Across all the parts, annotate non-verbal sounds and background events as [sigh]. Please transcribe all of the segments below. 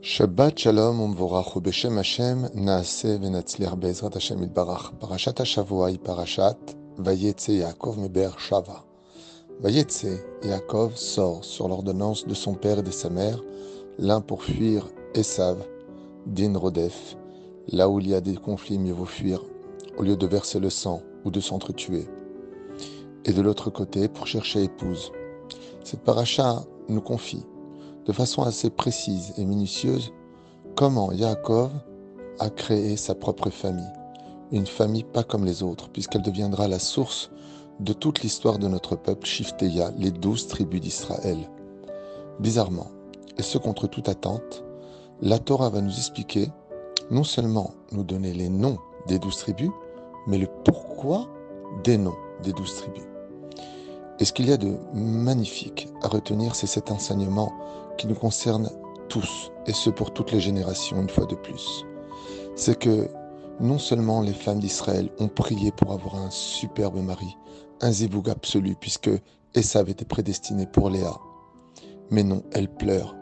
Shabbat Shalom Umvorach Beshem Hashem Naase Venatzliar Bezrat Hashem Barach Parashat Hashavua Parashat Vayetze Yaakov Meber Shava. Vayetze Yaakov sort sur l'ordonnance de son père et de sa mère, l'un pour fuir Esav, Din Rodef, là où il y a des conflits, mieux vaut fuir au lieu de verser le sang ou de s'entretuer, et de l'autre côté pour chercher épouse. Cette paracha nous confie de façon assez précise et minutieuse comment Yaakov a créé sa propre famille. Une famille pas comme les autres, puisqu'elle deviendra la source de toute l'histoire de notre peuple Shifteya, les douze tribus d'Israël. Bizarrement, et ce contre toute attente, la Torah va nous expliquer, non seulement nous donner les noms des douze tribus, mais le pourquoi des noms des douze tribus. Et ce qu'il y a de magnifique à retenir, c'est cet enseignement qui nous concerne tous, et ce pour toutes les générations, une fois de plus. C'est que non seulement les femmes d'Israël ont prié pour avoir un superbe mari, un zivoug absolu, puisque Esav était prédestiné pour Léa, mais non, elle pleure,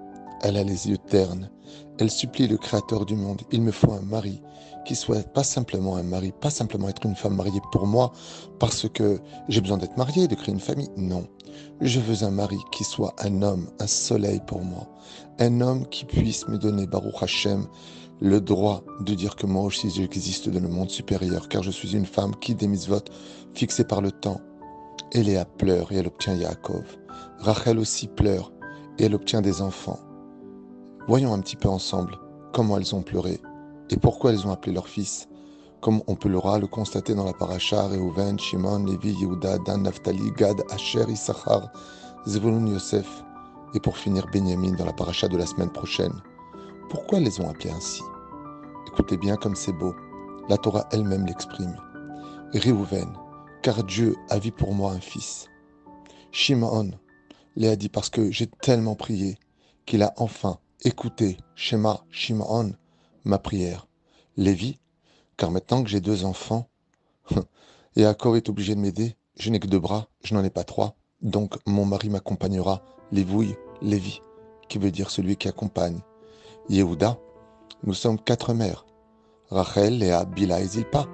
elle a les yeux ternes, elle supplie le Créateur du monde, il me faut un mari qui soit pas simplement un mari, pas simplement être une femme mariée pour moi, parce que j'ai besoin d'être mariée, de créer une famille, non. Je veux un mari qui soit un homme, un soleil pour moi. Un homme qui puisse me donner, Baruch Hashem, le droit de dire que moi aussi j'existe dans le monde supérieur, car je suis une femme qui, des votes fixée par le temps. Et Léa pleure et elle obtient Yaakov. Rachel aussi pleure et elle obtient des enfants. Voyons un petit peu ensemble comment elles ont pleuré et pourquoi elles ont appelé leur fils comme on peut le constater dans la paracha, Reuven, Shimon, Levi, Yehuda, Dan, Naphtali, Gad, Asher, Issachar, Zevulun, Yosef, et pour finir Benjamin dans la paracha de la semaine prochaine. Pourquoi les ont appelés ainsi? Écoutez bien comme c'est beau. La Torah elle-même l'exprime. Reuven, car Dieu a vu pour moi un fils. Shimon, Léa dit parce que j'ai tellement prié qu'il a enfin écouté Shema Shimon, ma prière. Lévi, car maintenant que j'ai deux enfants, [laughs] et Yaakov est obligé de m'aider, je n'ai que deux bras, je n'en ai pas trois, donc mon mari m'accompagnera, Lévouille, Lévi, qui veut dire celui qui accompagne. Yehuda, nous sommes quatre mères, Rachel, Léa, Bila et Zilpa.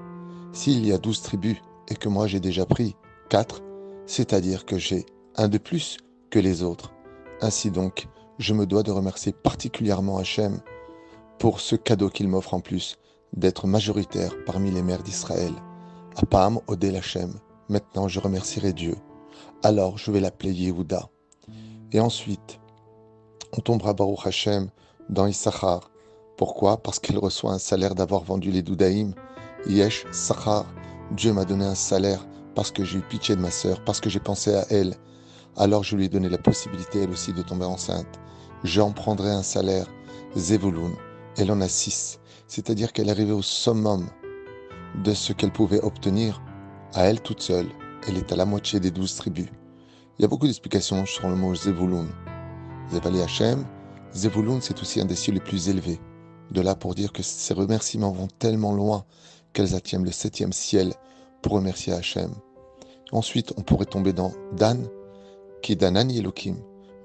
S'il y a douze tribus et que moi j'ai déjà pris quatre, c'est-à-dire que j'ai un de plus que les autres. Ainsi donc, je me dois de remercier particulièrement Hachem pour ce cadeau qu'il m'offre en plus, d'être majoritaire parmi les mères d'Israël. Apam Odel Hashem. Maintenant, je remercierai Dieu. Alors, je vais l'appeler Yehuda. Et ensuite, on tombera Baruch Hashem dans Issachar. Pourquoi? Parce qu'elle reçoit un salaire d'avoir vendu les Doudaïm. Yesh Sachar. Dieu m'a donné un salaire parce que j'ai eu pitié de ma sœur, parce que j'ai pensé à elle. Alors je lui ai donné la possibilité, elle aussi, de tomber enceinte. J'en prendrai un salaire. Zevulun. Elle en a six c'est-à-dire qu'elle arrivait au summum de ce qu'elle pouvait obtenir à elle toute seule. Elle est à la moitié des douze tribus. Il y a beaucoup d'explications sur le mot Zevulun. Zevali Hashem, Zevulun, c'est aussi un des cieux les plus élevés. De là pour dire que ces remerciements vont tellement loin qu'elles atteignent le septième ciel pour remercier Hachem. Ensuite, on pourrait tomber dans Dan, qui est Danani Elohim.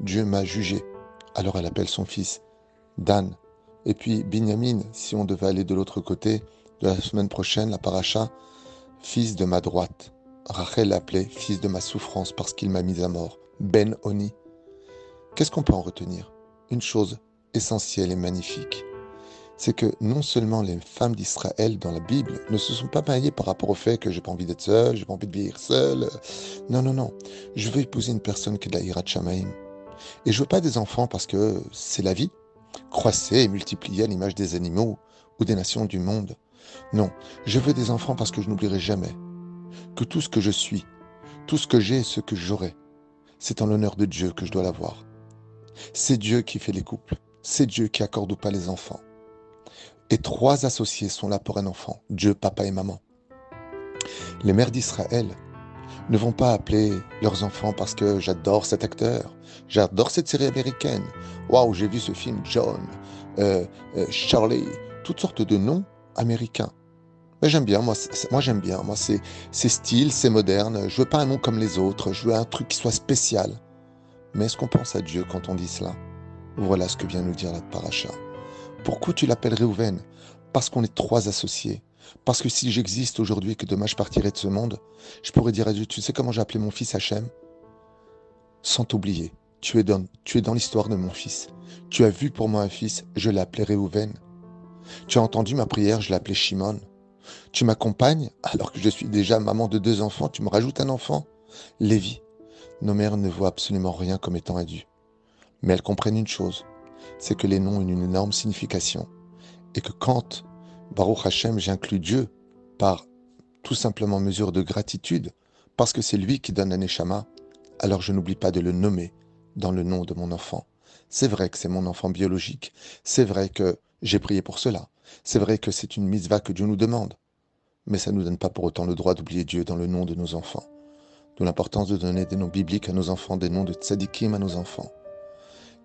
Dieu m'a jugé. Alors elle appelle son fils Dan, et puis Binyamin, si on devait aller de l'autre côté, de la semaine prochaine, la paracha, fils de ma droite. Rachel l'appelait fils de ma souffrance parce qu'il m'a mis à mort. Ben Oni. Qu'est-ce qu'on peut en retenir? Une chose essentielle et magnifique. C'est que non seulement les femmes d'Israël dans la Bible ne se sont pas mariées par rapport au fait que j'ai pas envie d'être seule, j'ai pas envie de vivre seule. Non, non, non. Je veux épouser une personne qui est de la Hirat. Et je veux pas des enfants parce que c'est la vie, croissez et multipliez à l'image des animaux ou des nations du monde. Non, je veux des enfants parce que je n'oublierai jamais que tout ce que je suis, tout ce que j'ai et ce que j'aurai, c'est en l'honneur de Dieu que je dois l'avoir. C'est Dieu qui fait les couples, c'est Dieu qui accorde ou pas les enfants. Et trois associés sont là pour un enfant, Dieu, papa et maman. Les mères d'Israël ne vont pas appeler leurs enfants parce que j'adore cet acteur, j'adore cette série américaine, waouh, j'ai vu ce film John, euh, euh, Charlie, toutes sortes de noms américains. Mais j'aime bien, moi, moi j'aime bien, moi c'est, c'est style, c'est moderne, je veux pas un nom comme les autres, je veux un truc qui soit spécial. Mais est-ce qu'on pense à Dieu quand on dit cela? Voilà ce que vient nous dire la paracha. Pourquoi tu l'appelles Réhouven Parce qu'on est trois associés. Parce que si j'existe aujourd'hui que demain je partirai de ce monde, je pourrais dire à Dieu, tu sais comment j'ai appelé mon fils Hachem? Sans t'oublier, tu es dans, dans l'histoire de mon fils. Tu as vu pour moi un fils, je l'ai appelé Réhouven. Tu as entendu ma prière, je l'ai appelé Shimon. Tu m'accompagnes alors que je suis déjà maman de deux enfants, tu me rajoutes un enfant Lévi. Nos mères ne voient absolument rien comme étant adieu. Mais elles comprennent une chose, c'est que les noms ont une énorme signification. Et que quand, Baruch Hashem, j'inclus Dieu par tout simplement mesure de gratitude, parce que c'est lui qui donne la Neshama, alors je n'oublie pas de le nommer dans le nom de mon enfant. C'est vrai que c'est mon enfant biologique, c'est vrai que j'ai prié pour cela, c'est vrai que c'est une mitzvah que Dieu nous demande, mais ça ne nous donne pas pour autant le droit d'oublier Dieu dans le nom de nos enfants. D'où l'importance de donner des noms bibliques à nos enfants, des noms de tzadikim à nos enfants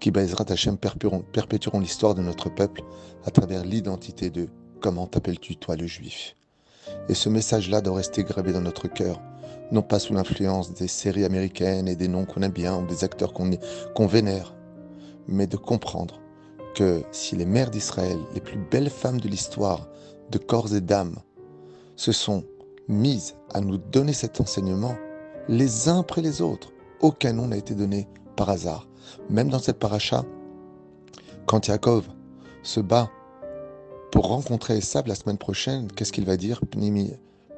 qui Bezrat Hashem perpétueront l'histoire de notre peuple à travers l'identité de Comment t'appelles-tu toi le juif? Et ce message-là doit rester gravé dans notre cœur, non pas sous l'influence des séries américaines et des noms qu'on aime bien ou des acteurs qu'on vénère, mais de comprendre que si les mères d'Israël, les plus belles femmes de l'histoire, de corps et d'âme, se sont mises à nous donner cet enseignement, les uns après les autres, aucun nom n'a été donné par hasard. Même dans cette paracha, quand Yaakov se bat pour rencontrer Esav la semaine prochaine, qu'est-ce qu'il va dire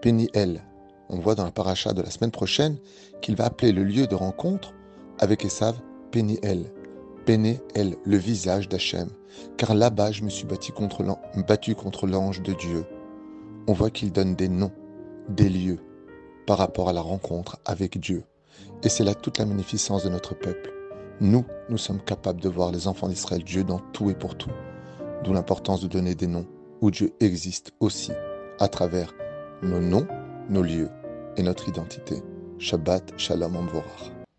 Peniel. On voit dans la paracha de la semaine prochaine qu'il va appeler le lieu de rencontre avec Esav Peniel. Peniel, le visage d'Hachem. Car là-bas, je me suis battu contre l'ange de Dieu. On voit qu'il donne des noms, des lieux, par rapport à la rencontre avec Dieu. Et c'est là toute la magnificence de notre peuple. Nous, nous sommes capables de voir les enfants d'Israël, Dieu dans tout et pour tout. D'où l'importance de donner des noms où Dieu existe aussi à travers nos noms, nos lieux et notre identité. Shabbat Shalom Amvorach.